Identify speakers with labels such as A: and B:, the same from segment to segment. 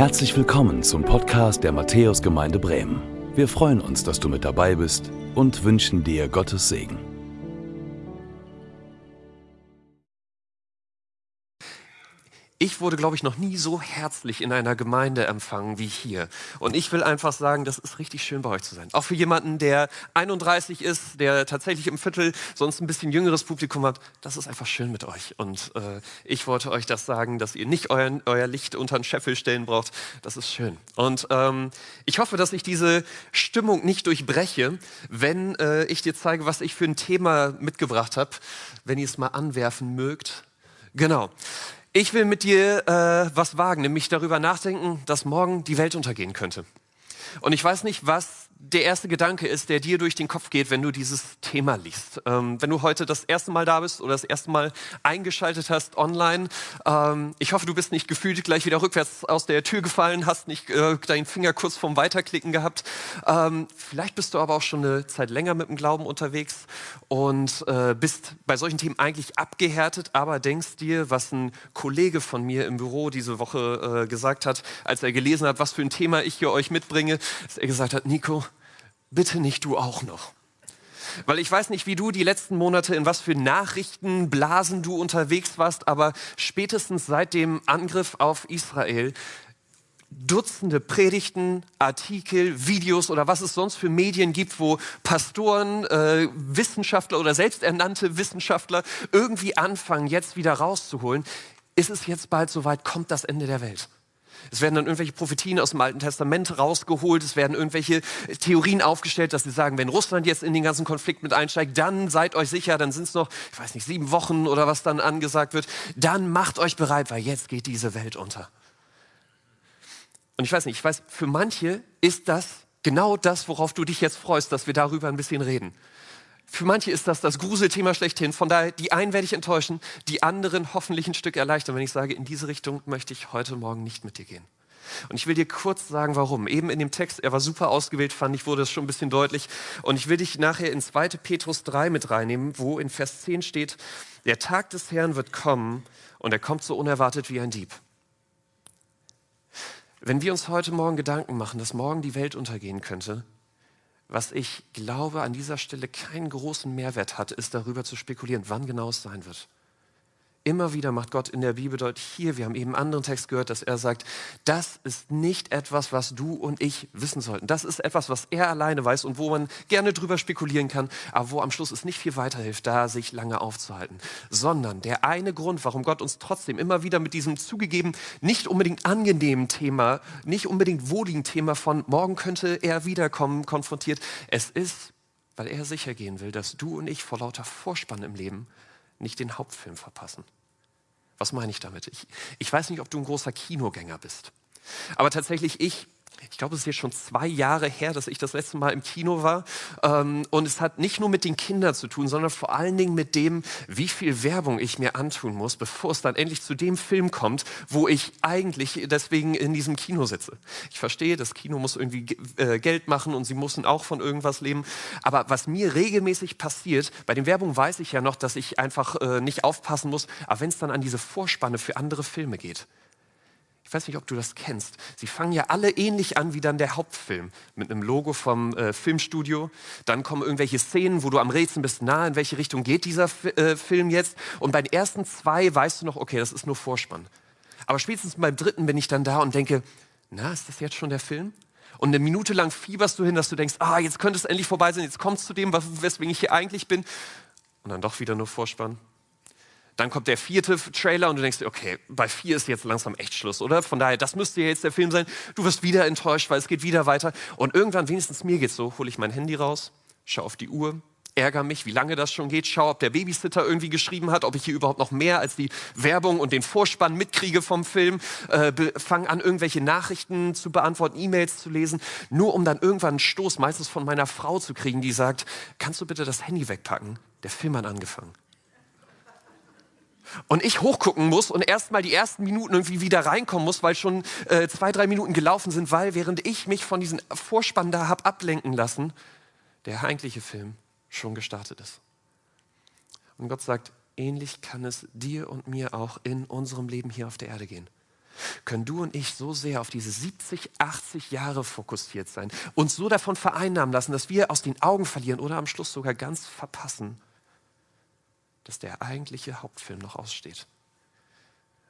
A: Herzlich willkommen zum Podcast der Matthäusgemeinde Bremen. Wir freuen uns, dass du mit dabei bist und wünschen dir Gottes Segen.
B: Ich wurde, glaube ich, noch nie so herzlich in einer Gemeinde empfangen wie hier. Und ich will einfach sagen, das ist richtig schön bei euch zu sein. Auch für jemanden, der 31 ist, der tatsächlich im Viertel sonst ein bisschen jüngeres Publikum hat, das ist einfach schön mit euch. Und äh, ich wollte euch das sagen, dass ihr nicht euer, euer Licht unter den Scheffel stellen braucht. Das ist schön. Und ähm, ich hoffe, dass ich diese Stimmung nicht durchbreche, wenn äh, ich dir zeige, was ich für ein Thema mitgebracht habe, wenn ihr es mal anwerfen mögt. Genau. Ich will mit dir äh, was wagen, nämlich darüber nachdenken, dass morgen die Welt untergehen könnte. Und ich weiß nicht, was der erste Gedanke ist, der dir durch den Kopf geht, wenn du dieses Thema liest. Ähm, wenn du heute das erste Mal da bist oder das erste Mal eingeschaltet hast online, ähm, ich hoffe, du bist nicht gefühlt gleich wieder rückwärts aus der Tür gefallen, hast nicht äh, deinen Finger kurz vorm Weiterklicken gehabt. Ähm, vielleicht bist du aber auch schon eine Zeit länger mit dem Glauben unterwegs und äh, bist bei solchen Themen eigentlich abgehärtet, aber denkst dir, was ein Kollege von mir im Büro diese Woche äh, gesagt hat, als er gelesen hat, was für ein Thema ich hier euch mitbringe, dass er gesagt hat, Nico, bitte nicht du auch noch. Weil ich weiß nicht, wie du die letzten Monate in was für Nachrichtenblasen du unterwegs warst, aber spätestens seit dem Angriff auf Israel Dutzende Predigten, Artikel, Videos oder was es sonst für Medien gibt, wo Pastoren, äh, Wissenschaftler oder selbsternannte Wissenschaftler irgendwie anfangen, jetzt wieder rauszuholen. Ist es jetzt bald soweit, kommt das Ende der Welt? Es werden dann irgendwelche Prophetien aus dem Alten Testament rausgeholt. Es werden irgendwelche Theorien aufgestellt, dass sie sagen, wenn Russland jetzt in den ganzen Konflikt mit einsteigt, dann seid euch sicher, dann sind es noch, ich weiß nicht, sieben Wochen oder was dann angesagt wird. Dann macht euch bereit, weil jetzt geht diese Welt unter. Und ich weiß nicht, ich weiß, für manche ist das genau das, worauf du dich jetzt freust, dass wir darüber ein bisschen reden. Für manche ist das das Gruselthema schlechthin. Von daher, die einen werde ich enttäuschen, die anderen hoffentlich ein Stück erleichtern, wenn ich sage, in diese Richtung möchte ich heute Morgen nicht mit dir gehen. Und ich will dir kurz sagen, warum. Eben in dem Text, er war super ausgewählt, fand ich, wurde es schon ein bisschen deutlich. Und ich will dich nachher in 2. Petrus 3 mit reinnehmen, wo in Vers 10 steht, der Tag des Herrn wird kommen und er kommt so unerwartet wie ein Dieb. Wenn wir uns heute Morgen Gedanken machen, dass morgen die Welt untergehen könnte, was ich glaube an dieser Stelle keinen großen Mehrwert hat, ist darüber zu spekulieren, wann genau es sein wird. Immer wieder macht Gott in der Bibel deutlich, hier, wir haben eben einen anderen Text gehört, dass er sagt, das ist nicht etwas, was du und ich wissen sollten. Das ist etwas, was er alleine weiß und wo man gerne drüber spekulieren kann, aber wo am Schluss es nicht viel weiterhilft, da sich lange aufzuhalten. Sondern der eine Grund, warum Gott uns trotzdem immer wieder mit diesem zugegeben, nicht unbedingt angenehmen Thema, nicht unbedingt wohligen Thema von morgen könnte er wiederkommen, konfrontiert. Es ist, weil er sicher gehen will, dass du und ich vor lauter Vorspann im Leben nicht den Hauptfilm verpassen. Was meine ich damit? Ich, ich weiß nicht, ob du ein großer Kinogänger bist. Aber tatsächlich, ich ich glaube, es ist jetzt schon zwei Jahre her, dass ich das letzte Mal im Kino war. Ähm, und es hat nicht nur mit den Kindern zu tun, sondern vor allen Dingen mit dem, wie viel Werbung ich mir antun muss, bevor es dann endlich zu dem Film kommt, wo ich eigentlich deswegen in diesem Kino sitze. Ich verstehe, das Kino muss irgendwie äh, Geld machen und sie müssen auch von irgendwas leben. Aber was mir regelmäßig passiert, bei den Werbungen weiß ich ja noch, dass ich einfach äh, nicht aufpassen muss, aber wenn es dann an diese Vorspanne für andere Filme geht, ich weiß nicht, ob du das kennst. Sie fangen ja alle ähnlich an wie dann der Hauptfilm mit einem Logo vom äh, Filmstudio. Dann kommen irgendwelche Szenen, wo du am Rätseln bist, na, in welche Richtung geht dieser F äh, Film jetzt? Und bei den ersten zwei weißt du noch, okay, das ist nur Vorspann. Aber spätestens beim dritten bin ich dann da und denke, na, ist das jetzt schon der Film? Und eine Minute lang fieberst du hin, dass du denkst, ah, jetzt könnte es endlich vorbei sein, jetzt kommst du zu dem, weswegen ich hier eigentlich bin. Und dann doch wieder nur Vorspann. Dann kommt der vierte Trailer und du denkst, okay, bei vier ist jetzt langsam echt Schluss, oder? Von daher, das müsste jetzt der Film sein. Du wirst wieder enttäuscht, weil es geht wieder weiter. Und irgendwann, wenigstens mir geht's so, hole ich mein Handy raus, schaue auf die Uhr, ärgere mich, wie lange das schon geht, schaue, ob der Babysitter irgendwie geschrieben hat, ob ich hier überhaupt noch mehr als die Werbung und den Vorspann mitkriege vom Film, äh, fange an, irgendwelche Nachrichten zu beantworten, E-Mails zu lesen, nur um dann irgendwann einen Stoß, meistens von meiner Frau zu kriegen, die sagt, kannst du bitte das Handy wegpacken? Der Film hat angefangen und ich hochgucken muss und erstmal die ersten Minuten irgendwie wieder reinkommen muss, weil schon äh, zwei, drei Minuten gelaufen sind, weil während ich mich von diesem Vorspann da habe ablenken lassen, der eigentliche Film schon gestartet ist. Und Gott sagt, ähnlich kann es dir und mir auch in unserem Leben hier auf der Erde gehen. können du und ich so sehr auf diese 70, 80 Jahre fokussiert sein, uns so davon vereinnahmen lassen, dass wir aus den Augen verlieren oder am Schluss sogar ganz verpassen, dass der eigentliche Hauptfilm noch aussteht.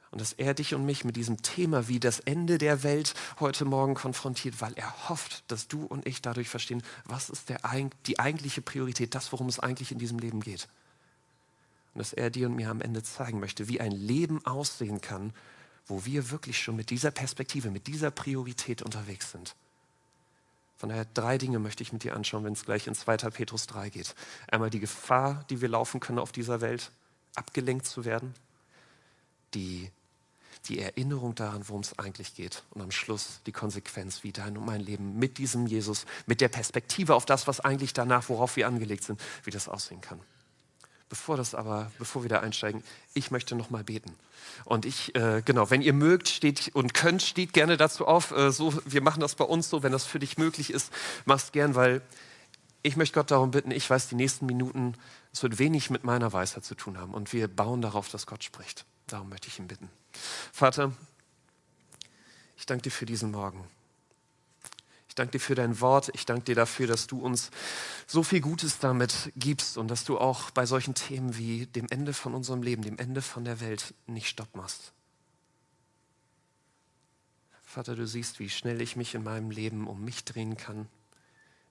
B: Und dass er dich und mich mit diesem Thema wie das Ende der Welt heute Morgen konfrontiert, weil er hofft, dass du und ich dadurch verstehen, was ist der, die eigentliche Priorität, das, worum es eigentlich in diesem Leben geht. Und dass er dir und mir am Ende zeigen möchte, wie ein Leben aussehen kann, wo wir wirklich schon mit dieser Perspektive, mit dieser Priorität unterwegs sind. Von daher drei Dinge möchte ich mit dir anschauen, wenn es gleich in 2. Petrus 3 geht. Einmal die Gefahr, die wir laufen können auf dieser Welt, abgelenkt zu werden. Die, die Erinnerung daran, worum es eigentlich geht. Und am Schluss die Konsequenz, wie dein und mein Leben mit diesem Jesus, mit der Perspektive auf das, was eigentlich danach, worauf wir angelegt sind, wie das aussehen kann. Bevor das aber, bevor wir da einsteigen, ich möchte noch mal beten. Und ich, äh, genau, wenn ihr mögt, steht und könnt, steht gerne dazu auf. Äh, so, wir machen das bei uns so, wenn das für dich möglich ist, mach's gern, weil ich möchte Gott darum bitten. Ich weiß, die nächsten Minuten, es wird wenig mit meiner Weisheit zu tun haben. Und wir bauen darauf, dass Gott spricht. Darum möchte ich ihn bitten. Vater, ich danke dir für diesen Morgen. Ich danke dir für dein Wort. Ich danke dir dafür, dass du uns so viel Gutes damit gibst und dass du auch bei solchen Themen wie dem Ende von unserem Leben, dem Ende von der Welt nicht Stopp machst. Vater, du siehst, wie schnell ich mich in meinem Leben um mich drehen kann,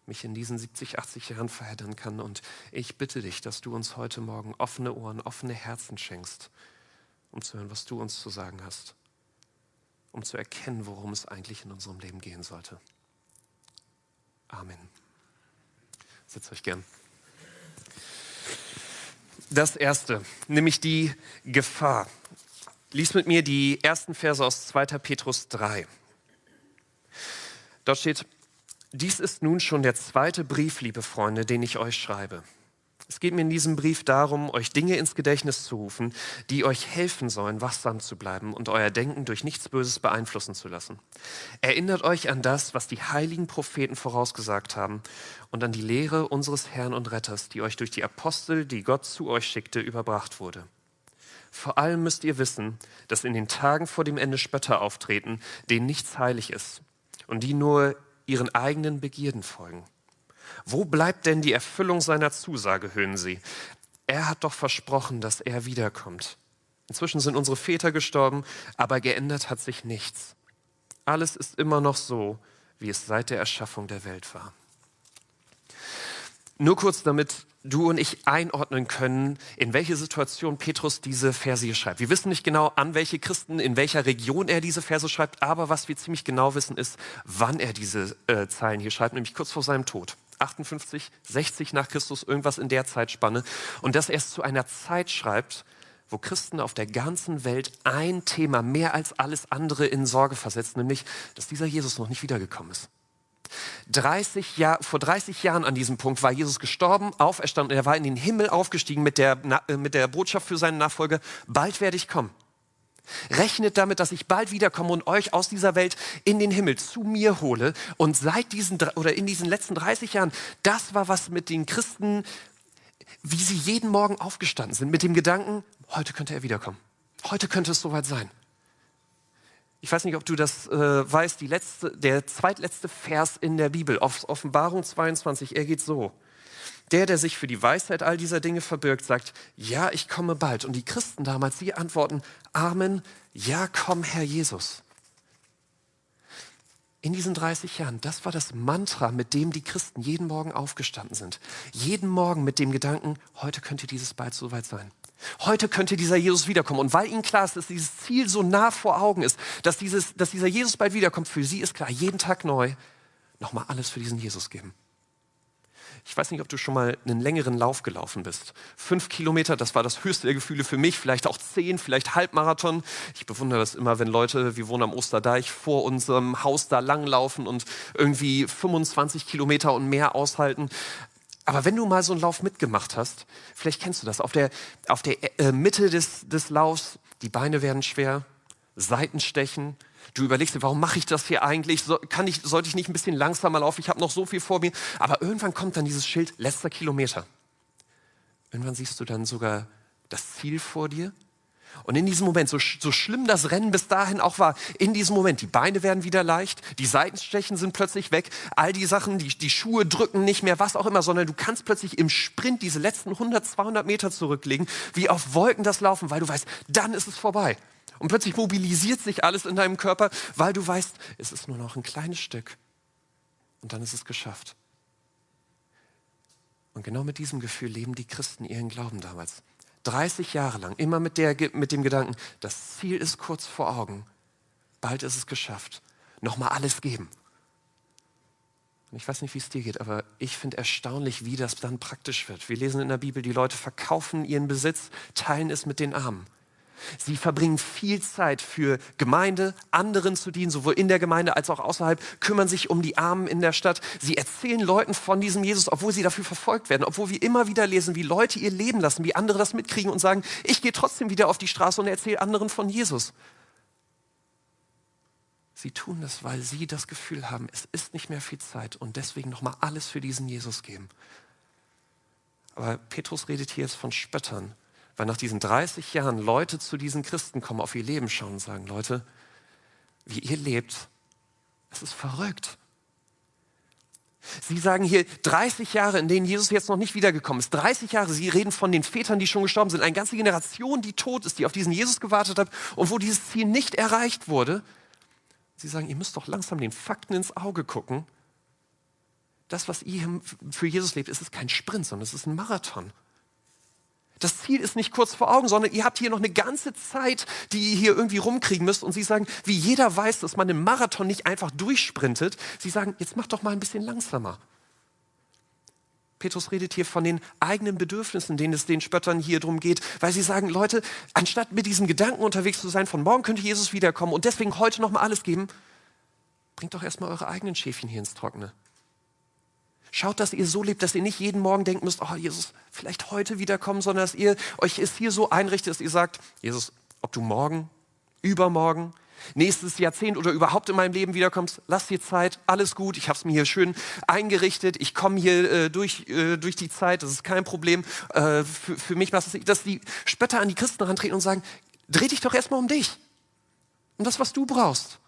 B: mich in diesen 70, 80 Jahren verheddern kann. Und ich bitte dich, dass du uns heute Morgen offene Ohren, offene Herzen schenkst, um zu hören, was du uns zu sagen hast, um zu erkennen, worum es eigentlich in unserem Leben gehen sollte. Amen. Setzt euch gern. Das erste, nämlich die Gefahr. Lies mit mir die ersten Verse aus 2. Petrus 3. Dort steht, dies ist nun schon der zweite Brief, liebe Freunde, den ich euch schreibe. Es geht mir in diesem Brief darum, euch Dinge ins Gedächtnis zu rufen, die euch helfen sollen, wachsam zu bleiben und euer Denken durch nichts Böses beeinflussen zu lassen. Erinnert euch an das, was die heiligen Propheten vorausgesagt haben und an die Lehre unseres Herrn und Retters, die euch durch die Apostel, die Gott zu euch schickte, überbracht wurde. Vor allem müsst ihr wissen, dass in den Tagen vor dem Ende Spötter auftreten, denen nichts heilig ist und die nur ihren eigenen Begierden folgen. Wo bleibt denn die Erfüllung seiner Zusage, hören Sie? Er hat doch versprochen, dass er wiederkommt. Inzwischen sind unsere Väter gestorben, aber geändert hat sich nichts. Alles ist immer noch so, wie es seit der Erschaffung der Welt war. Nur kurz, damit du und ich einordnen können, in welche Situation Petrus diese Verse hier schreibt. Wir wissen nicht genau, an welche Christen, in welcher Region er diese Verse schreibt, aber was wir ziemlich genau wissen, ist, wann er diese äh, Zeilen hier schreibt, nämlich kurz vor seinem Tod. 58, 60 nach Christus, irgendwas in der Zeitspanne. Und dass er es zu einer Zeit schreibt, wo Christen auf der ganzen Welt ein Thema mehr als alles andere in Sorge versetzt, nämlich, dass dieser Jesus noch nicht wiedergekommen ist. 30 Jahr, vor 30 Jahren an diesem Punkt war Jesus gestorben, auferstanden, er war in den Himmel aufgestiegen mit der, äh, mit der Botschaft für seinen Nachfolger, bald werde ich kommen. Rechnet damit, dass ich bald wiederkomme und euch aus dieser Welt in den Himmel zu mir hole. Und seit diesen oder in diesen letzten 30 Jahren, das war was mit den Christen, wie sie jeden Morgen aufgestanden sind, mit dem Gedanken, heute könnte er wiederkommen. Heute könnte es soweit sein. Ich weiß nicht, ob du das äh, weißt, letzte, der zweitletzte Vers in der Bibel, Offenbarung 22, er geht so. Der, der sich für die Weisheit all dieser Dinge verbirgt, sagt, ja, ich komme bald. Und die Christen damals, sie antworten, Amen, ja, komm, Herr Jesus. In diesen 30 Jahren, das war das Mantra, mit dem die Christen jeden Morgen aufgestanden sind. Jeden Morgen mit dem Gedanken, heute könnte dieses bald soweit sein. Heute könnte dieser Jesus wiederkommen. Und weil ihnen klar ist, dass dieses Ziel so nah vor Augen ist, dass, dieses, dass dieser Jesus bald wiederkommt, für sie ist klar, jeden Tag neu, nochmal alles für diesen Jesus geben. Ich weiß nicht, ob du schon mal einen längeren Lauf gelaufen bist. Fünf Kilometer, das war das höchste der Gefühle für mich, vielleicht auch zehn, vielleicht Halbmarathon. Ich bewundere das immer, wenn Leute, wir wohnen am Osterdeich, vor unserem Haus da langlaufen und irgendwie 25 Kilometer und mehr aushalten. Aber wenn du mal so einen Lauf mitgemacht hast, vielleicht kennst du das, auf der, auf der äh, Mitte des, des Laufs, die Beine werden schwer, Seitenstechen, Du überlegst dir, warum mache ich das hier eigentlich? So, kann ich, sollte ich nicht ein bisschen langsamer laufen? Ich habe noch so viel vor mir. Aber irgendwann kommt dann dieses Schild, letzter Kilometer. Irgendwann siehst du dann sogar das Ziel vor dir. Und in diesem Moment, so, so schlimm das Rennen bis dahin auch war, in diesem Moment, die Beine werden wieder leicht, die Seitenstechen sind plötzlich weg, all die Sachen, die, die Schuhe drücken nicht mehr, was auch immer, sondern du kannst plötzlich im Sprint diese letzten 100, 200 Meter zurücklegen, wie auf Wolken das Laufen, weil du weißt, dann ist es vorbei. Und plötzlich mobilisiert sich alles in deinem Körper, weil du weißt, es ist nur noch ein kleines Stück. Und dann ist es geschafft. Und genau mit diesem Gefühl leben die Christen ihren Glauben damals. 30 Jahre lang, immer mit, der, mit dem Gedanken, das Ziel ist kurz vor Augen, bald ist es geschafft. Nochmal alles geben. Und ich weiß nicht, wie es dir geht, aber ich finde erstaunlich, wie das dann praktisch wird. Wir lesen in der Bibel, die Leute verkaufen ihren Besitz, teilen es mit den Armen. Sie verbringen viel Zeit für Gemeinde, anderen zu dienen, sowohl in der Gemeinde als auch außerhalb, kümmern sich um die Armen in der Stadt. Sie erzählen Leuten von diesem Jesus, obwohl sie dafür verfolgt werden, obwohl wir immer wieder lesen, wie Leute ihr Leben lassen, wie andere das mitkriegen und sagen, ich gehe trotzdem wieder auf die Straße und erzähle anderen von Jesus. Sie tun das, weil sie das Gefühl haben, es ist nicht mehr viel Zeit und deswegen nochmal alles für diesen Jesus geben. Aber Petrus redet hier jetzt von Spöttern, weil nach diesen 30 Jahren Leute zu diesen Christen kommen, auf ihr Leben schauen und sagen, Leute, wie ihr lebt, es ist verrückt. Sie sagen hier 30 Jahre, in denen Jesus jetzt noch nicht wiedergekommen ist. 30 Jahre, Sie reden von den Vätern, die schon gestorben sind. Eine ganze Generation, die tot ist, die auf diesen Jesus gewartet hat und wo dieses Ziel nicht erreicht wurde. Sie sagen, ihr müsst doch langsam den Fakten ins Auge gucken. Das, was ihr für Jesus lebt, ist kein Sprint, sondern es ist ein Marathon. Das Ziel ist nicht kurz vor Augen, sondern ihr habt hier noch eine ganze Zeit, die ihr hier irgendwie rumkriegen müsst. Und sie sagen, wie jeder weiß, dass man einen Marathon nicht einfach durchsprintet. Sie sagen, jetzt macht doch mal ein bisschen langsamer. Petrus redet hier von den eigenen Bedürfnissen, denen es den Spöttern hier drum geht, weil sie sagen, Leute, anstatt mit diesem Gedanken unterwegs zu sein, von morgen könnte Jesus wiederkommen und deswegen heute noch mal alles geben, bringt doch erstmal eure eigenen Schäfchen hier ins Trockene. Schaut, dass ihr so lebt, dass ihr nicht jeden Morgen denken müsst, oh Jesus, vielleicht heute wiederkommen, sondern dass ihr euch es hier so einrichtet, dass ihr sagt, Jesus, ob du morgen, übermorgen, nächstes Jahrzehnt oder überhaupt in meinem Leben wiederkommst, lass dir Zeit, alles gut, ich habe es mir hier schön eingerichtet, ich komme hier äh, durch, äh, durch die Zeit, das ist kein Problem. Äh, für, für mich was das, dass die Spötter an die Christen herantreten und sagen, dreh dich doch erstmal um dich, um das, was du brauchst.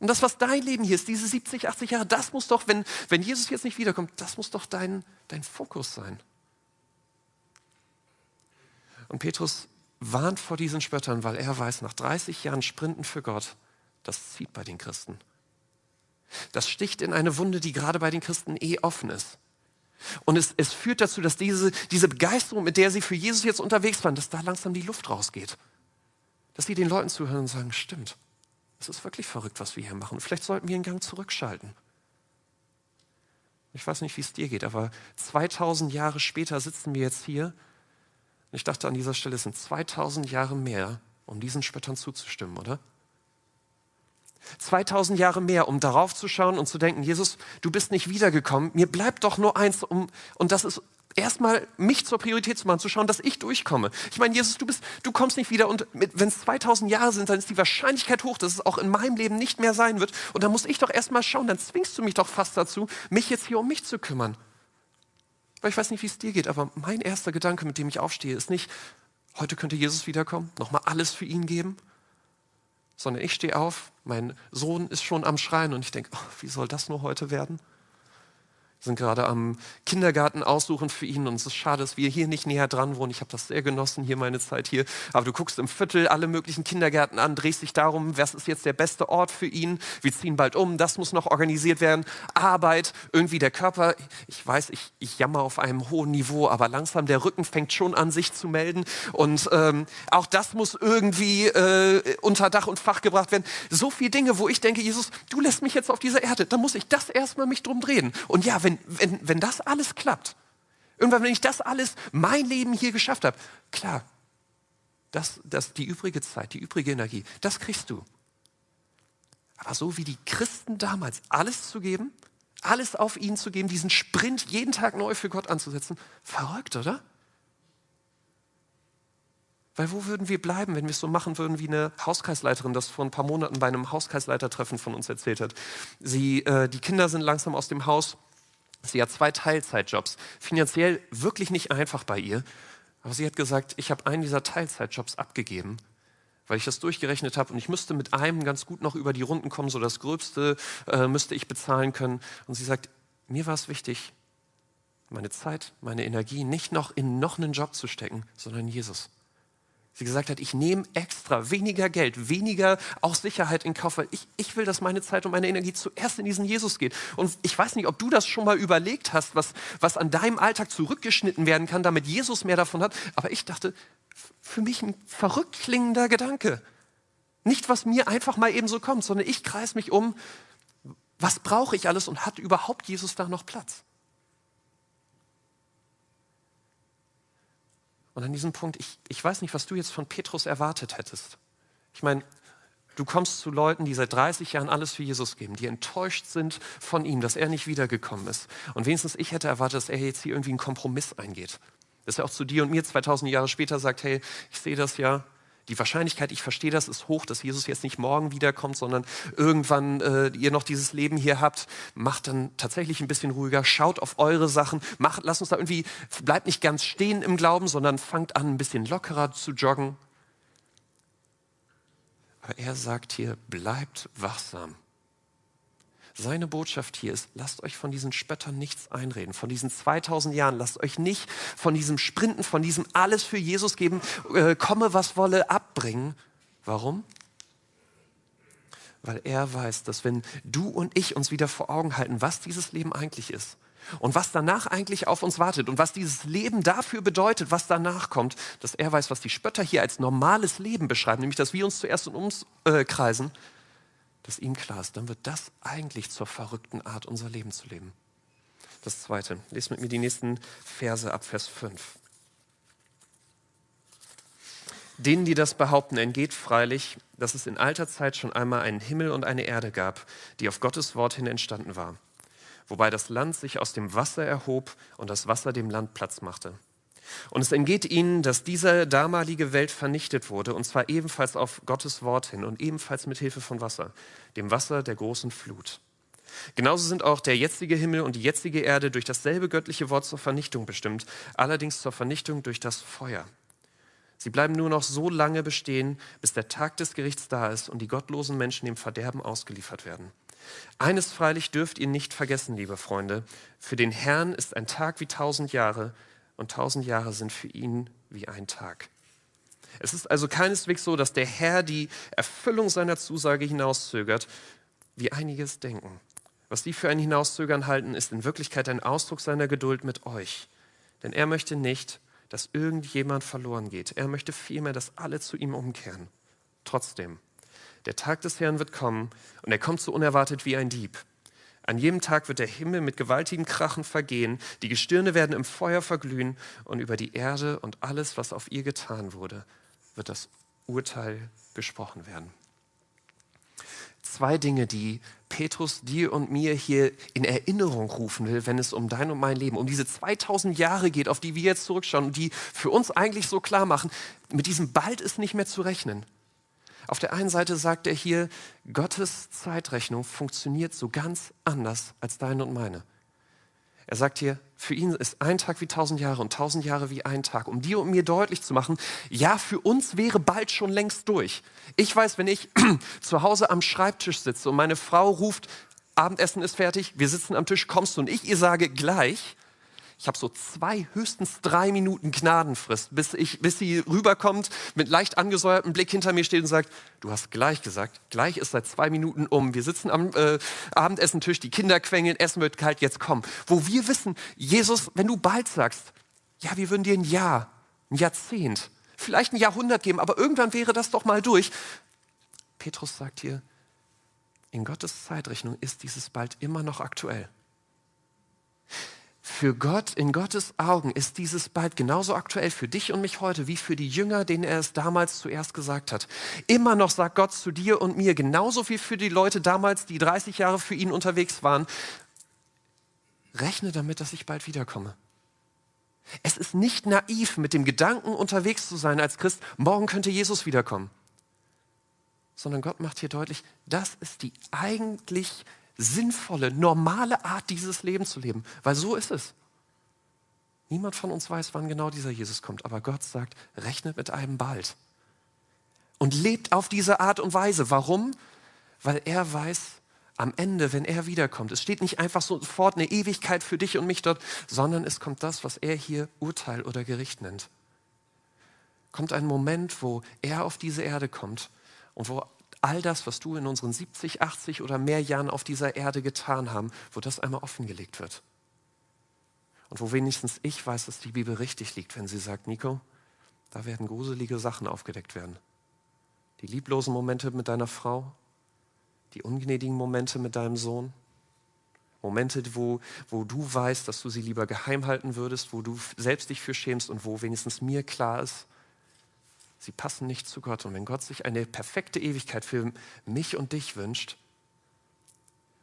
B: Und das, was dein Leben hier ist, diese 70, 80 Jahre, das muss doch, wenn, wenn Jesus jetzt nicht wiederkommt, das muss doch dein, dein Fokus sein. Und Petrus warnt vor diesen Spöttern, weil er weiß, nach 30 Jahren Sprinten für Gott, das zieht bei den Christen. Das sticht in eine Wunde, die gerade bei den Christen eh offen ist. Und es, es führt dazu, dass diese, diese Begeisterung, mit der sie für Jesus jetzt unterwegs waren, dass da langsam die Luft rausgeht. Dass sie den Leuten zuhören und sagen, stimmt, es ist wirklich verrückt, was wir hier machen. Vielleicht sollten wir einen Gang zurückschalten. Ich weiß nicht, wie es dir geht, aber 2000 Jahre später sitzen wir jetzt hier. Und ich dachte an dieser Stelle, es sind 2000 Jahre mehr, um diesen Spöttern zuzustimmen, oder? 2000 Jahre mehr, um darauf zu schauen und zu denken, Jesus, du bist nicht wiedergekommen, mir bleibt doch nur eins, um, und das ist erstmal mich zur Priorität zu machen, zu schauen, dass ich durchkomme. Ich meine, Jesus, du, bist, du kommst nicht wieder und wenn es 2000 Jahre sind, dann ist die Wahrscheinlichkeit hoch, dass es auch in meinem Leben nicht mehr sein wird. Und dann muss ich doch erstmal schauen, dann zwingst du mich doch fast dazu, mich jetzt hier um mich zu kümmern. Weil ich weiß nicht, wie es dir geht, aber mein erster Gedanke, mit dem ich aufstehe, ist nicht, heute könnte Jesus wiederkommen, nochmal alles für ihn geben, sondern ich stehe auf, mein Sohn ist schon am Schreien und ich denke, oh, wie soll das nur heute werden? Sind gerade am Kindergarten aussuchen für ihn und es ist schade, dass wir hier nicht näher dran wohnen. Ich habe das sehr genossen, hier meine Zeit hier. Aber du guckst im Viertel alle möglichen Kindergärten an, drehst dich darum, was ist jetzt der beste Ort für ihn. Wir ziehen bald um, das muss noch organisiert werden. Arbeit, irgendwie der Körper. Ich weiß, ich, ich jammer auf einem hohen Niveau, aber langsam der Rücken fängt schon an, sich zu melden. Und ähm, auch das muss irgendwie äh, unter Dach und Fach gebracht werden. So viele Dinge, wo ich denke, Jesus, du lässt mich jetzt auf dieser Erde, dann muss ich das erstmal mich drum drehen. Und ja, wenn wenn, wenn, wenn das alles klappt, irgendwann, wenn ich das alles, mein Leben hier geschafft habe, klar, das, das, die übrige Zeit, die übrige Energie, das kriegst du. Aber so wie die Christen damals alles zu geben, alles auf ihn zu geben, diesen Sprint jeden Tag neu für Gott anzusetzen, verrückt, oder? Weil wo würden wir bleiben, wenn wir es so machen würden, wie eine Hauskreisleiterin das vor ein paar Monaten bei einem Hauskreisleitertreffen von uns erzählt hat. Sie, äh, die Kinder sind langsam aus dem Haus Sie hat zwei Teilzeitjobs. Finanziell wirklich nicht einfach bei ihr. Aber sie hat gesagt, ich habe einen dieser Teilzeitjobs abgegeben, weil ich das durchgerechnet habe und ich müsste mit einem ganz gut noch über die Runden kommen, so das Gröbste äh, müsste ich bezahlen können. Und sie sagt, mir war es wichtig, meine Zeit, meine Energie nicht noch in noch einen Job zu stecken, sondern Jesus. Sie gesagt hat, ich nehme extra weniger Geld, weniger auch Sicherheit in Kauf, weil ich, ich will, dass meine Zeit und meine Energie zuerst in diesen Jesus geht. Und ich weiß nicht, ob du das schon mal überlegt hast, was, was an deinem Alltag zurückgeschnitten werden kann, damit Jesus mehr davon hat. Aber ich dachte, für mich ein verrückt klingender Gedanke. Nicht, was mir einfach mal eben so kommt, sondern ich kreise mich um, was brauche ich alles und hat überhaupt Jesus da noch Platz? Und an diesem Punkt, ich, ich weiß nicht, was du jetzt von Petrus erwartet hättest. Ich meine, du kommst zu Leuten, die seit 30 Jahren alles für Jesus geben, die enttäuscht sind von ihm, dass er nicht wiedergekommen ist. Und wenigstens ich hätte erwartet, dass er jetzt hier irgendwie einen Kompromiss eingeht dass er auch zu dir und mir 2000 Jahre später sagt, hey, ich sehe das ja, die Wahrscheinlichkeit, ich verstehe das, ist hoch, dass Jesus jetzt nicht morgen wiederkommt, sondern irgendwann äh, ihr noch dieses Leben hier habt. Macht dann tatsächlich ein bisschen ruhiger, schaut auf eure Sachen, macht, lasst uns da irgendwie, bleibt nicht ganz stehen im Glauben, sondern fangt an, ein bisschen lockerer zu joggen. Aber er sagt hier, bleibt wachsam. Seine Botschaft hier ist, lasst euch von diesen Spöttern nichts einreden, von diesen 2000 Jahren, lasst euch nicht von diesem Sprinten, von diesem alles für Jesus geben, äh, komme was wolle, abbringen. Warum? Weil er weiß, dass wenn du und ich uns wieder vor Augen halten, was dieses Leben eigentlich ist und was danach eigentlich auf uns wartet und was dieses Leben dafür bedeutet, was danach kommt, dass er weiß, was die Spötter hier als normales Leben beschreiben, nämlich dass wir uns zuerst in uns äh, kreisen, dass ihm klar ist, dann wird das eigentlich zur verrückten Art, unser Leben zu leben. Das Zweite, lest mit mir die nächsten Verse ab Vers 5. Denen, die das behaupten, entgeht freilich, dass es in alter Zeit schon einmal einen Himmel und eine Erde gab, die auf Gottes Wort hin entstanden war, wobei das Land sich aus dem Wasser erhob und das Wasser dem Land Platz machte. Und es entgeht ihnen, dass diese damalige Welt vernichtet wurde, und zwar ebenfalls auf Gottes Wort hin und ebenfalls mit Hilfe von Wasser, dem Wasser der großen Flut. Genauso sind auch der jetzige Himmel und die jetzige Erde durch dasselbe göttliche Wort zur Vernichtung bestimmt, allerdings zur Vernichtung durch das Feuer. Sie bleiben nur noch so lange bestehen, bis der Tag des Gerichts da ist und die gottlosen Menschen dem Verderben ausgeliefert werden. Eines freilich dürft ihr nicht vergessen, liebe Freunde, für den Herrn ist ein Tag wie tausend Jahre und tausend Jahre sind für ihn wie ein Tag. Es ist also keineswegs so, dass der Herr die Erfüllung seiner Zusage hinauszögert, wie einiges denken. Was die für ein Hinauszögern halten, ist in Wirklichkeit ein Ausdruck seiner Geduld mit euch. Denn er möchte nicht, dass irgendjemand verloren geht. Er möchte vielmehr, dass alle zu ihm umkehren. Trotzdem, der Tag des Herrn wird kommen und er kommt so unerwartet wie ein Dieb. An jedem Tag wird der Himmel mit gewaltigem Krachen vergehen, die Gestirne werden im Feuer verglühen und über die Erde und alles, was auf ihr getan wurde, wird das Urteil gesprochen werden. Zwei Dinge, die Petrus dir und mir hier in Erinnerung rufen will, wenn es um dein und mein Leben, um diese 2000 Jahre geht, auf die wir jetzt zurückschauen und die für uns eigentlich so klar machen, mit diesem bald ist nicht mehr zu rechnen. Auf der einen Seite sagt er hier, Gottes Zeitrechnung funktioniert so ganz anders als deine und meine. Er sagt hier, für ihn ist ein Tag wie tausend Jahre und tausend Jahre wie ein Tag, um dir und mir deutlich zu machen, ja, für uns wäre bald schon längst durch. Ich weiß, wenn ich zu Hause am Schreibtisch sitze und meine Frau ruft, Abendessen ist fertig, wir sitzen am Tisch, kommst du und ich ihr sage gleich, ich habe so zwei, höchstens drei Minuten Gnadenfrist, bis, ich, bis sie rüberkommt, mit leicht angesäuertem Blick hinter mir steht und sagt, du hast gleich gesagt, gleich ist seit zwei Minuten um. Wir sitzen am äh, Abendessentisch, die Kinder quengeln, Essen wird kalt, jetzt komm. Wo wir wissen, Jesus, wenn du bald sagst, ja, wir würden dir ein Jahr, ein Jahrzehnt, vielleicht ein Jahrhundert geben, aber irgendwann wäre das doch mal durch. Petrus sagt hier, in Gottes Zeitrechnung ist dieses bald immer noch aktuell. Für Gott, in Gottes Augen ist dieses bald genauso aktuell für dich und mich heute wie für die Jünger, denen er es damals zuerst gesagt hat. Immer noch sagt Gott zu dir und mir, genauso wie für die Leute damals, die 30 Jahre für ihn unterwegs waren, rechne damit, dass ich bald wiederkomme. Es ist nicht naiv, mit dem Gedanken unterwegs zu sein als Christ, morgen könnte Jesus wiederkommen. Sondern Gott macht hier deutlich, das ist die eigentlich sinnvolle, normale Art, dieses Leben zu leben. Weil so ist es. Niemand von uns weiß, wann genau dieser Jesus kommt, aber Gott sagt, rechnet mit einem bald. und lebt auf diese Art und Weise. Warum? Weil er weiß, am Ende, wenn er wiederkommt, es steht nicht einfach sofort eine Ewigkeit für dich und mich dort, sondern es kommt das, was er hier Urteil oder Gericht nennt. Kommt ein Moment, wo er auf diese Erde kommt und wo all das, was du in unseren 70, 80 oder mehr Jahren auf dieser Erde getan haben, wo das einmal offengelegt wird. Und wo wenigstens ich weiß, dass die Bibel richtig liegt, wenn sie sagt, Nico, da werden gruselige Sachen aufgedeckt werden. Die lieblosen Momente mit deiner Frau, die ungnädigen Momente mit deinem Sohn, Momente, wo, wo du weißt, dass du sie lieber geheim halten würdest, wo du selbst dich für schämst und wo wenigstens mir klar ist, sie passen nicht zu Gott. Und wenn Gott sich eine perfekte Ewigkeit für mich und dich wünscht,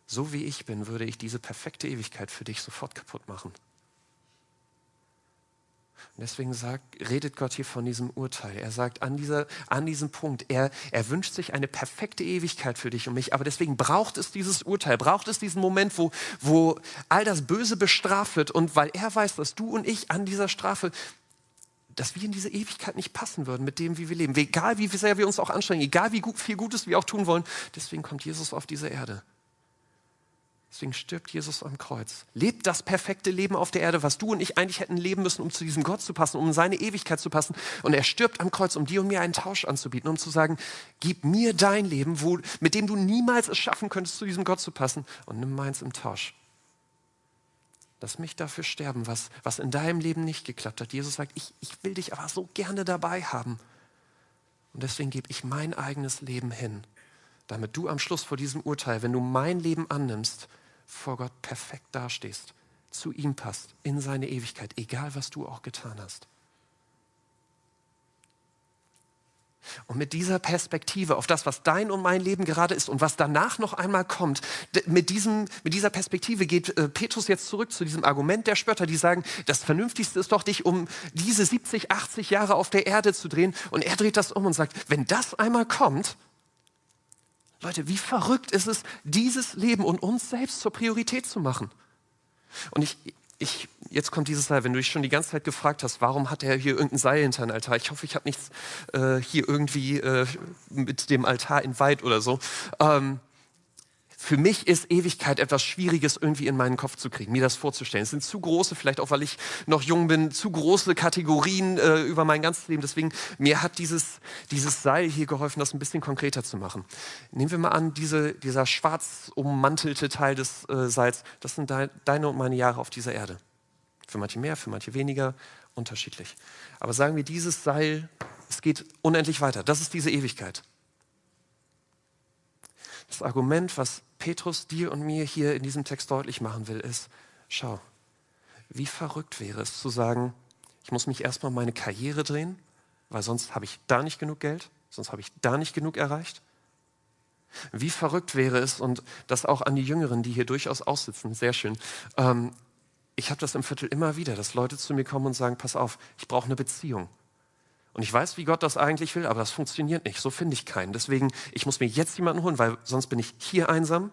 B: so wie ich bin, würde ich diese perfekte Ewigkeit für dich sofort kaputt machen. Und deswegen sagt, redet Gott hier von diesem Urteil. Er sagt an, dieser, an diesem Punkt, er, er wünscht sich eine perfekte Ewigkeit für dich und mich, aber deswegen braucht es dieses Urteil, braucht es diesen Moment, wo, wo all das Böse bestraft wird und weil er weiß, dass du und ich an dieser Strafe, dass wir in diese Ewigkeit nicht passen würden mit dem, wie wir leben. Egal wie sehr wir uns auch anstrengen, egal wie viel Gutes wir auch tun wollen, deswegen kommt Jesus auf diese Erde. Deswegen stirbt Jesus am Kreuz. Lebt das perfekte Leben auf der Erde, was du und ich eigentlich hätten leben müssen, um zu diesem Gott zu passen, um in seine Ewigkeit zu passen. Und er stirbt am Kreuz, um dir und mir einen Tausch anzubieten, um zu sagen, gib mir dein Leben, wo, mit dem du niemals es schaffen könntest, zu diesem Gott zu passen, und nimm meins im Tausch. Lass mich dafür sterben, was, was in deinem Leben nicht geklappt hat. Jesus sagt, ich, ich will dich aber so gerne dabei haben. Und deswegen gebe ich mein eigenes Leben hin damit du am Schluss vor diesem Urteil, wenn du mein Leben annimmst, vor Gott perfekt dastehst, zu ihm passt, in seine Ewigkeit, egal was du auch getan hast. Und mit dieser Perspektive auf das, was dein und mein Leben gerade ist und was danach noch einmal kommt, mit, diesem, mit dieser Perspektive geht äh, Petrus jetzt zurück zu diesem Argument der Spötter, die sagen, das Vernünftigste ist doch, dich um diese 70, 80 Jahre auf der Erde zu drehen. Und er dreht das um und sagt, wenn das einmal kommt, Leute, wie verrückt ist es, dieses Leben und uns selbst zur Priorität zu machen. Und ich, ich, jetzt kommt dieses Seil, wenn du dich schon die ganze Zeit gefragt hast, warum hat er hier irgendein Seil hinter den Altar? Ich hoffe, ich habe nichts äh, hier irgendwie äh, mit dem Altar in Weit oder so. Ähm, für mich ist Ewigkeit etwas Schwieriges irgendwie in meinen Kopf zu kriegen, mir das vorzustellen. Es sind zu große, vielleicht auch weil ich noch jung bin, zu große Kategorien äh, über mein ganzes Leben. Deswegen, mir hat dieses, dieses Seil hier geholfen, das ein bisschen konkreter zu machen. Nehmen wir mal an, diese, dieser schwarz ummantelte Teil des äh, Seils, das sind de deine und meine Jahre auf dieser Erde. Für manche mehr, für manche weniger, unterschiedlich. Aber sagen wir, dieses Seil, es geht unendlich weiter. Das ist diese Ewigkeit. Das Argument, was Petrus dir und mir hier in diesem Text deutlich machen will, ist, schau, wie verrückt wäre es zu sagen, ich muss mich erstmal meine Karriere drehen, weil sonst habe ich da nicht genug Geld, sonst habe ich da nicht genug erreicht. Wie verrückt wäre es, und das auch an die Jüngeren, die hier durchaus aussitzen, sehr schön. Ähm, ich habe das im Viertel immer wieder, dass Leute zu mir kommen und sagen, pass auf, ich brauche eine Beziehung. Und ich weiß, wie Gott das eigentlich will, aber das funktioniert nicht. So finde ich keinen. Deswegen, ich muss mir jetzt jemanden holen, weil sonst bin ich hier einsam.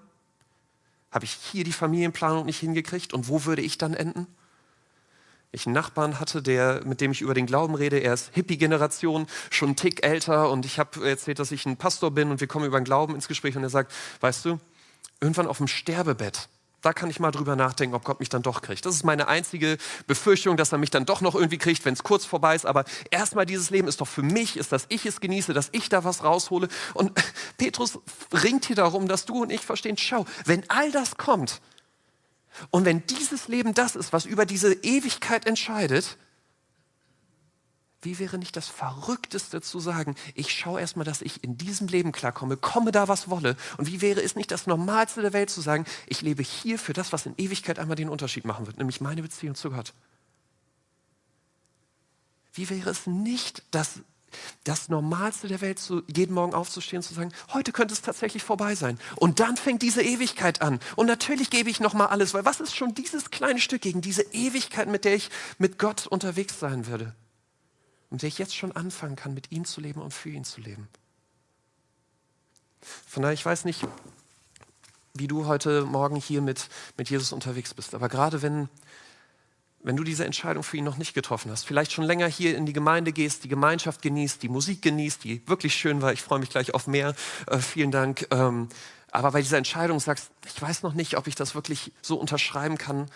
B: Habe ich hier die Familienplanung nicht hingekriegt und wo würde ich dann enden? Ich einen Nachbarn hatte, der, mit dem ich über den Glauben rede, er ist Hippie-Generation, schon einen Tick älter und ich habe erzählt, dass ich ein Pastor bin und wir kommen über den Glauben ins Gespräch und er sagt, weißt du, irgendwann auf dem Sterbebett da kann ich mal drüber nachdenken, ob Gott mich dann doch kriegt. Das ist meine einzige Befürchtung, dass er mich dann doch noch irgendwie kriegt, wenn es kurz vorbei ist. Aber erstmal dieses Leben ist doch für mich, ist, dass ich es genieße, dass ich da was raushole. Und Petrus ringt hier darum, dass du und ich verstehen, schau, wenn all das kommt und wenn dieses Leben das ist, was über diese Ewigkeit entscheidet, wie wäre nicht das Verrückteste zu sagen, ich schaue erstmal, dass ich in diesem Leben klarkomme, komme da, was wolle. Und wie wäre es nicht das Normalste der Welt zu sagen, ich lebe hier für das, was in Ewigkeit einmal den Unterschied machen wird, nämlich meine Beziehung zu Gott. Wie wäre es nicht das, das Normalste der Welt, zu, jeden Morgen aufzustehen und zu sagen, heute könnte es tatsächlich vorbei sein. Und dann fängt diese Ewigkeit an. Und natürlich gebe ich nochmal alles, weil was ist schon dieses kleine Stück gegen diese Ewigkeit, mit der ich mit Gott unterwegs sein würde? Und der ich jetzt schon anfangen kann, mit ihm zu leben und für ihn zu leben. Von daher, ich weiß nicht, wie du heute Morgen hier mit, mit Jesus unterwegs bist, aber gerade wenn, wenn du diese Entscheidung für ihn noch nicht getroffen hast, vielleicht schon länger hier in die Gemeinde gehst, die Gemeinschaft genießt, die Musik genießt, die wirklich schön war, ich freue mich gleich auf mehr, äh, vielen Dank. Ähm, aber bei dieser Entscheidung sagst, ich weiß noch nicht, ob ich das wirklich so unterschreiben kann,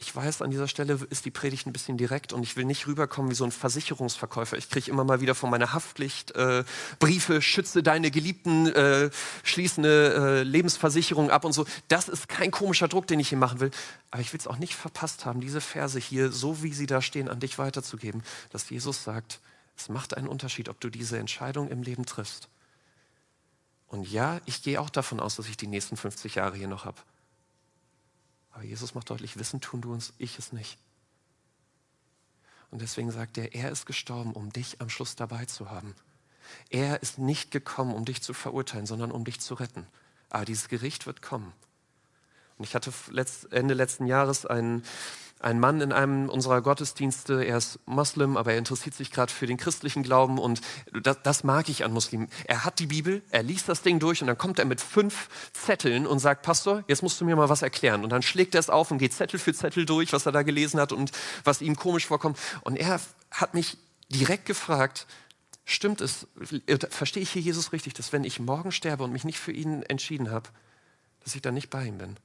B: ich weiß, an dieser Stelle ist die Predigt ein bisschen direkt und ich will nicht rüberkommen wie so ein Versicherungsverkäufer. Ich kriege immer mal wieder von meiner Haftpflicht äh, Briefe, schütze deine Geliebten, äh, schließe eine äh, Lebensversicherung ab und so. Das ist kein komischer Druck, den ich hier machen will. Aber ich will es auch nicht verpasst haben, diese Verse hier, so wie sie da stehen, an dich weiterzugeben, dass Jesus sagt, es macht einen Unterschied, ob du diese Entscheidung im Leben triffst. Und ja, ich gehe auch davon aus, dass ich die nächsten 50 Jahre hier noch habe. Aber Jesus macht deutlich, wissen tun du uns, ich es nicht. Und deswegen sagt er, er ist gestorben, um dich am Schluss dabei zu haben. Er ist nicht gekommen, um dich zu verurteilen, sondern um dich zu retten. Aber dieses Gericht wird kommen. Und ich hatte Ende letzten Jahres einen ein Mann in einem unserer Gottesdienste, er ist Moslem, aber er interessiert sich gerade für den christlichen Glauben und das, das, mag ich an Muslimen. Er hat die Bibel, er liest das Ding durch und dann kommt er mit fünf Zetteln und sagt, Pastor, jetzt musst du mir mal was erklären. Und dann schlägt er es auf und geht Zettel für Zettel durch, was er da gelesen hat und was ihm komisch vorkommt. Und er hat mich direkt gefragt, stimmt es, verstehe ich hier Jesus richtig, dass wenn ich morgen sterbe und mich nicht für ihn entschieden habe, dass ich dann nicht bei ihm bin?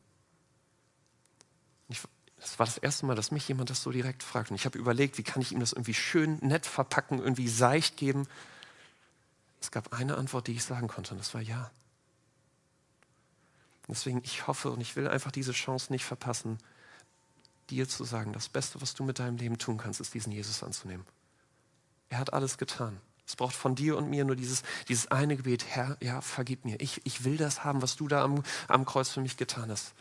B: Ich, das war das erste Mal, dass mich jemand das so direkt fragt. Und ich habe überlegt, wie kann ich ihm das irgendwie schön, nett verpacken, irgendwie seicht geben. Es gab eine Antwort, die ich sagen konnte, und das war ja. Deswegen, ich hoffe und ich will einfach diese Chance nicht verpassen, dir zu sagen, das Beste, was du mit deinem Leben tun kannst, ist diesen Jesus anzunehmen. Er hat alles getan. Es braucht von dir und mir nur dieses, dieses eine Gebet, Herr, ja, vergib mir. Ich, ich will das haben, was du da am, am Kreuz für mich getan hast.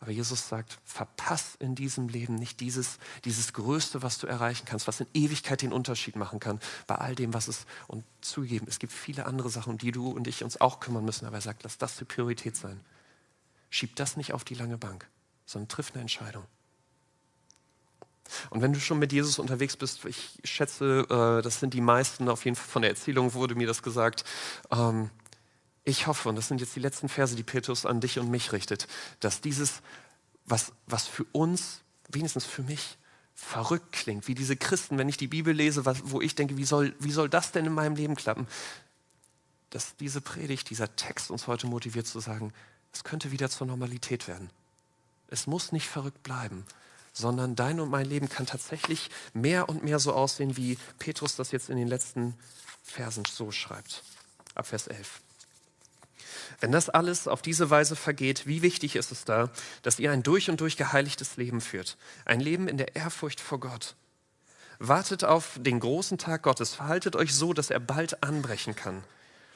B: Aber Jesus sagt, verpass in diesem Leben nicht dieses, dieses Größte, was du erreichen kannst, was in Ewigkeit den Unterschied machen kann, bei all dem, was es, und zugeben, es gibt viele andere Sachen, um die du und ich uns auch kümmern müssen, aber er sagt, lass das die Priorität sein. Schieb das nicht auf die lange Bank, sondern triff eine Entscheidung. Und wenn du schon mit Jesus unterwegs bist, ich schätze, äh, das sind die meisten, auf jeden Fall von der Erzählung wurde mir das gesagt, ähm, ich hoffe, und das sind jetzt die letzten Verse, die Petrus an dich und mich richtet, dass dieses, was, was für uns, wenigstens für mich, verrückt klingt, wie diese Christen, wenn ich die Bibel lese, was, wo ich denke, wie soll, wie soll das denn in meinem Leben klappen, dass diese Predigt, dieser Text uns heute motiviert zu sagen, es könnte wieder zur Normalität werden. Es muss nicht verrückt bleiben, sondern dein und mein Leben kann tatsächlich mehr und mehr so aussehen, wie Petrus das jetzt in den letzten Versen so schreibt. Ab Vers 11. Wenn das alles auf diese Weise vergeht, wie wichtig ist es da, dass ihr ein durch und durch geheiligtes Leben führt? Ein Leben in der Ehrfurcht vor Gott. Wartet auf den großen Tag Gottes, verhaltet euch so, dass er bald anbrechen kann.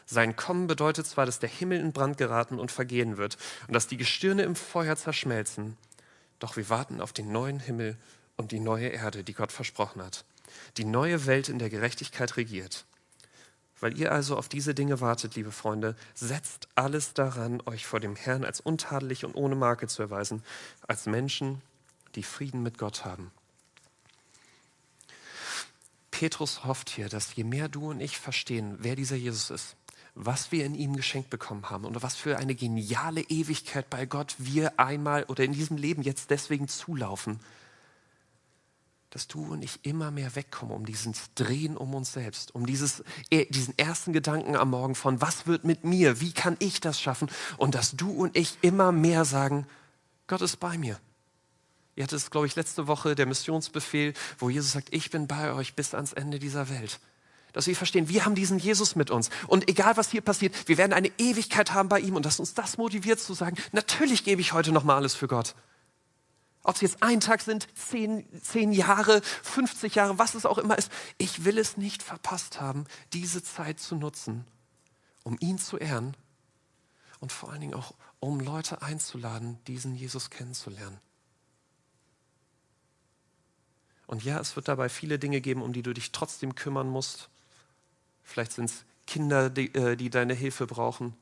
B: Sein Kommen bedeutet zwar, dass der Himmel in Brand geraten und vergehen wird und dass die Gestirne im Feuer zerschmelzen, doch wir warten auf den neuen Himmel und die neue Erde, die Gott versprochen hat. Die neue Welt, in der Gerechtigkeit regiert. Weil ihr also auf diese Dinge wartet, liebe Freunde, setzt alles daran, euch vor dem Herrn als untadelig und ohne Marke zu erweisen, als Menschen, die Frieden mit Gott haben. Petrus hofft hier, dass je mehr du und ich verstehen, wer dieser Jesus ist, was wir in ihm geschenkt bekommen haben und was für eine geniale Ewigkeit bei Gott wir einmal oder in diesem Leben jetzt deswegen zulaufen, dass du und ich immer mehr wegkommen um dieses Drehen um uns selbst, um dieses, äh, diesen ersten Gedanken am Morgen von, was wird mit mir, wie kann ich das schaffen und dass du und ich immer mehr sagen, Gott ist bei mir. Ihr hattet es, glaube ich, letzte Woche, der Missionsbefehl, wo Jesus sagt, ich bin bei euch bis ans Ende dieser Welt. Dass wir verstehen, wir haben diesen Jesus mit uns. Und egal, was hier passiert, wir werden eine Ewigkeit haben bei ihm und dass uns das motiviert zu sagen, natürlich gebe ich heute noch mal alles für Gott. Ob es jetzt ein Tag sind, zehn, zehn Jahre, 50 Jahre, was es auch immer ist. Ich will es nicht verpasst haben, diese Zeit zu nutzen, um ihn zu ehren und vor allen Dingen auch, um Leute einzuladen, diesen Jesus kennenzulernen. Und ja, es wird dabei viele Dinge geben, um die du dich trotzdem kümmern musst. Vielleicht sind es Kinder, die, äh, die deine Hilfe brauchen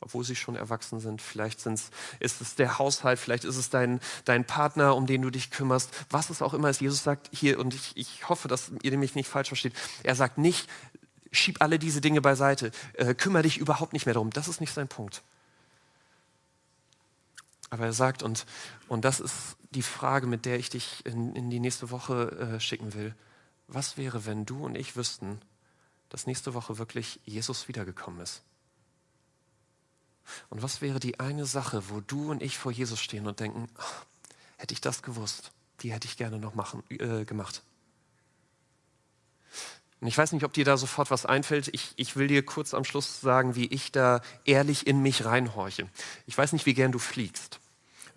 B: obwohl sie schon erwachsen sind. Vielleicht ist es der Haushalt, vielleicht ist es dein, dein Partner, um den du dich kümmerst. Was es auch immer ist. Jesus sagt hier, und ich, ich hoffe, dass ihr mich nicht falsch versteht, er sagt nicht, schieb alle diese Dinge beiseite, äh, kümmere dich überhaupt nicht mehr darum. Das ist nicht sein Punkt. Aber er sagt, und, und das ist die Frage, mit der ich dich in, in die nächste Woche äh, schicken will. Was wäre, wenn du und ich wüssten, dass nächste Woche wirklich Jesus wiedergekommen ist? Und was wäre die eine Sache, wo du und ich vor Jesus stehen und denken, oh, hätte ich das gewusst, die hätte ich gerne noch machen, äh, gemacht. Und ich weiß nicht, ob dir da sofort was einfällt. Ich, ich will dir kurz am Schluss sagen, wie ich da ehrlich in mich reinhorche. Ich weiß nicht, wie gern du fliegst.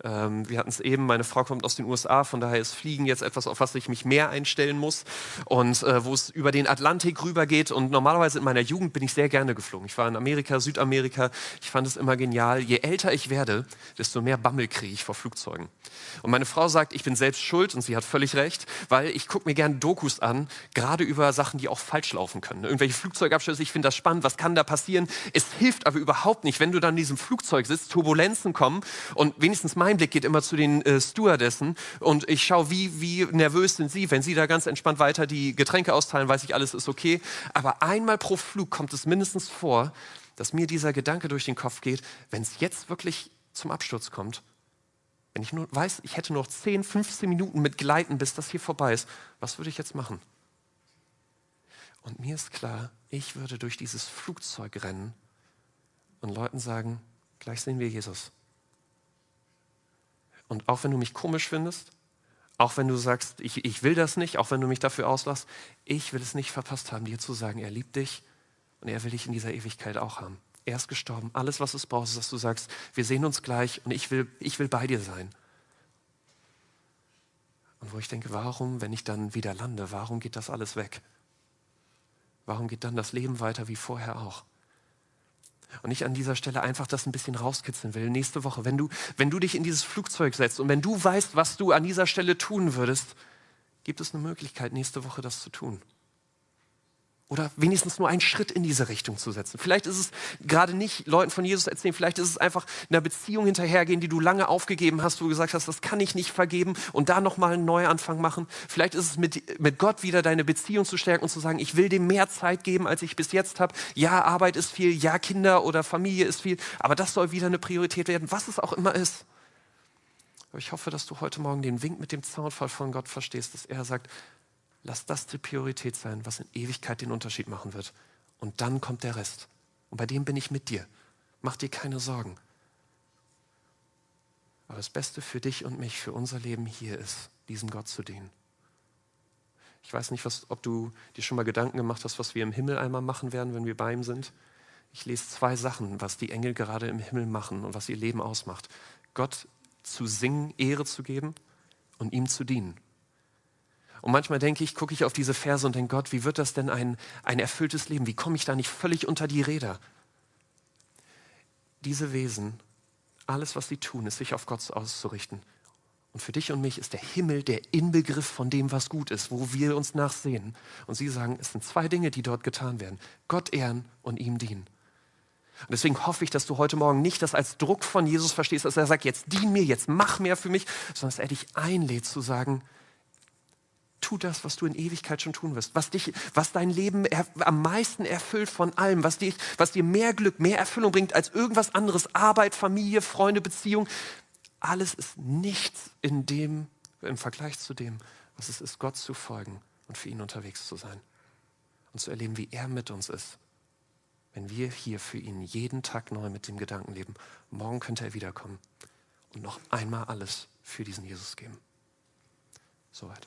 B: Ähm, wir hatten es eben, meine Frau kommt aus den USA, von daher ist Fliegen jetzt etwas, auf was ich mich mehr einstellen muss und äh, wo es über den Atlantik rübergeht. Und normalerweise in meiner Jugend bin ich sehr gerne geflogen. Ich war in Amerika, Südamerika. Ich fand es immer genial. Je älter ich werde, desto mehr Bammel kriege ich vor Flugzeugen. Und meine Frau sagt, ich bin selbst schuld und sie hat völlig recht, weil ich gucke mir gerne Dokus an, gerade über Sachen, die auch falsch laufen können. Irgendwelche Flugzeugabschüsse, ich finde das spannend, was kann da passieren? Es hilft aber überhaupt nicht, wenn du dann in diesem Flugzeug sitzt, Turbulenzen kommen und wenigstens mein Blick geht immer zu den äh, Stewardessen und ich schaue, wie, wie nervös sind sie. Wenn sie da ganz entspannt weiter die Getränke austeilen, weiß ich, alles ist okay. Aber einmal pro Flug kommt es mindestens vor, dass mir dieser Gedanke durch den Kopf geht, wenn es jetzt wirklich zum Absturz kommt, wenn ich nur weiß, ich hätte noch 10, 15 Minuten mit Gleiten, bis das hier vorbei ist, was würde ich jetzt machen? Und mir ist klar, ich würde durch dieses Flugzeug rennen und Leuten sagen, gleich sehen wir Jesus. Und auch wenn du mich komisch findest, auch wenn du sagst, ich, ich will das nicht, auch wenn du mich dafür auslässt, ich will es nicht verpasst haben, dir zu sagen, er liebt dich und er will dich in dieser Ewigkeit auch haben. Er ist gestorben. Alles, was es braucht, ist, dass du sagst, wir sehen uns gleich und ich will, ich will bei dir sein. Und wo ich denke, warum, wenn ich dann wieder lande, warum geht das alles weg? Warum geht dann das Leben weiter wie vorher auch? Und ich an dieser Stelle einfach das ein bisschen rauskitzeln will. Nächste Woche, wenn du, wenn du dich in dieses Flugzeug setzt und wenn du weißt, was du an dieser Stelle tun würdest, gibt es eine Möglichkeit, nächste Woche das zu tun. Oder wenigstens nur einen Schritt in diese Richtung zu setzen. Vielleicht ist es gerade nicht Leuten von Jesus erzählen, vielleicht ist es einfach einer Beziehung hinterhergehen, die du lange aufgegeben hast, wo du gesagt hast, das kann ich nicht vergeben und da nochmal einen Neuanfang machen. Vielleicht ist es mit, mit Gott wieder deine Beziehung zu stärken und zu sagen, ich will dem mehr Zeit geben, als ich bis jetzt habe. Ja, Arbeit ist viel, ja, Kinder oder Familie ist viel, aber das soll wieder eine Priorität werden, was es auch immer ist. Aber ich hoffe, dass du heute Morgen den Wink mit dem Zaunfall von Gott verstehst, dass er sagt, Lass das die Priorität sein, was in Ewigkeit den Unterschied machen wird. Und dann kommt der Rest. Und bei dem bin ich mit dir. Mach dir keine Sorgen. Aber das Beste für dich und mich, für unser Leben hier ist, diesem Gott zu dienen. Ich weiß nicht, was, ob du dir schon mal Gedanken gemacht hast, was wir im Himmel einmal machen werden, wenn wir bei ihm sind. Ich lese zwei Sachen, was die Engel gerade im Himmel machen und was ihr Leben ausmacht. Gott zu singen, Ehre zu geben und ihm zu dienen. Und manchmal denke ich, gucke ich auf diese Verse und denke, Gott, wie wird das denn ein, ein erfülltes Leben? Wie komme ich da nicht völlig unter die Räder? Diese Wesen, alles, was sie tun, ist, sich auf Gott auszurichten. Und für dich und mich ist der Himmel der Inbegriff von dem, was gut ist, wo wir uns nachsehen. Und sie sagen, es sind zwei Dinge, die dort getan werden. Gott ehren und ihm dienen. Und deswegen hoffe ich, dass du heute Morgen nicht das als Druck von Jesus verstehst, dass er sagt, jetzt dien mir, jetzt mach mehr für mich, sondern dass er dich einlädt zu sagen, tu das, was du in Ewigkeit schon tun wirst, was, dich, was dein Leben am meisten erfüllt von allem, was, dich, was dir mehr Glück, mehr Erfüllung bringt als irgendwas anderes, Arbeit, Familie, Freunde, Beziehung. Alles ist nichts in dem, im Vergleich zu dem, was es ist, Gott zu folgen und für ihn unterwegs zu sein und zu erleben, wie er mit uns ist. Wenn wir hier für ihn jeden Tag neu mit dem Gedanken leben, morgen könnte er wiederkommen und noch einmal alles für diesen Jesus geben. Soweit.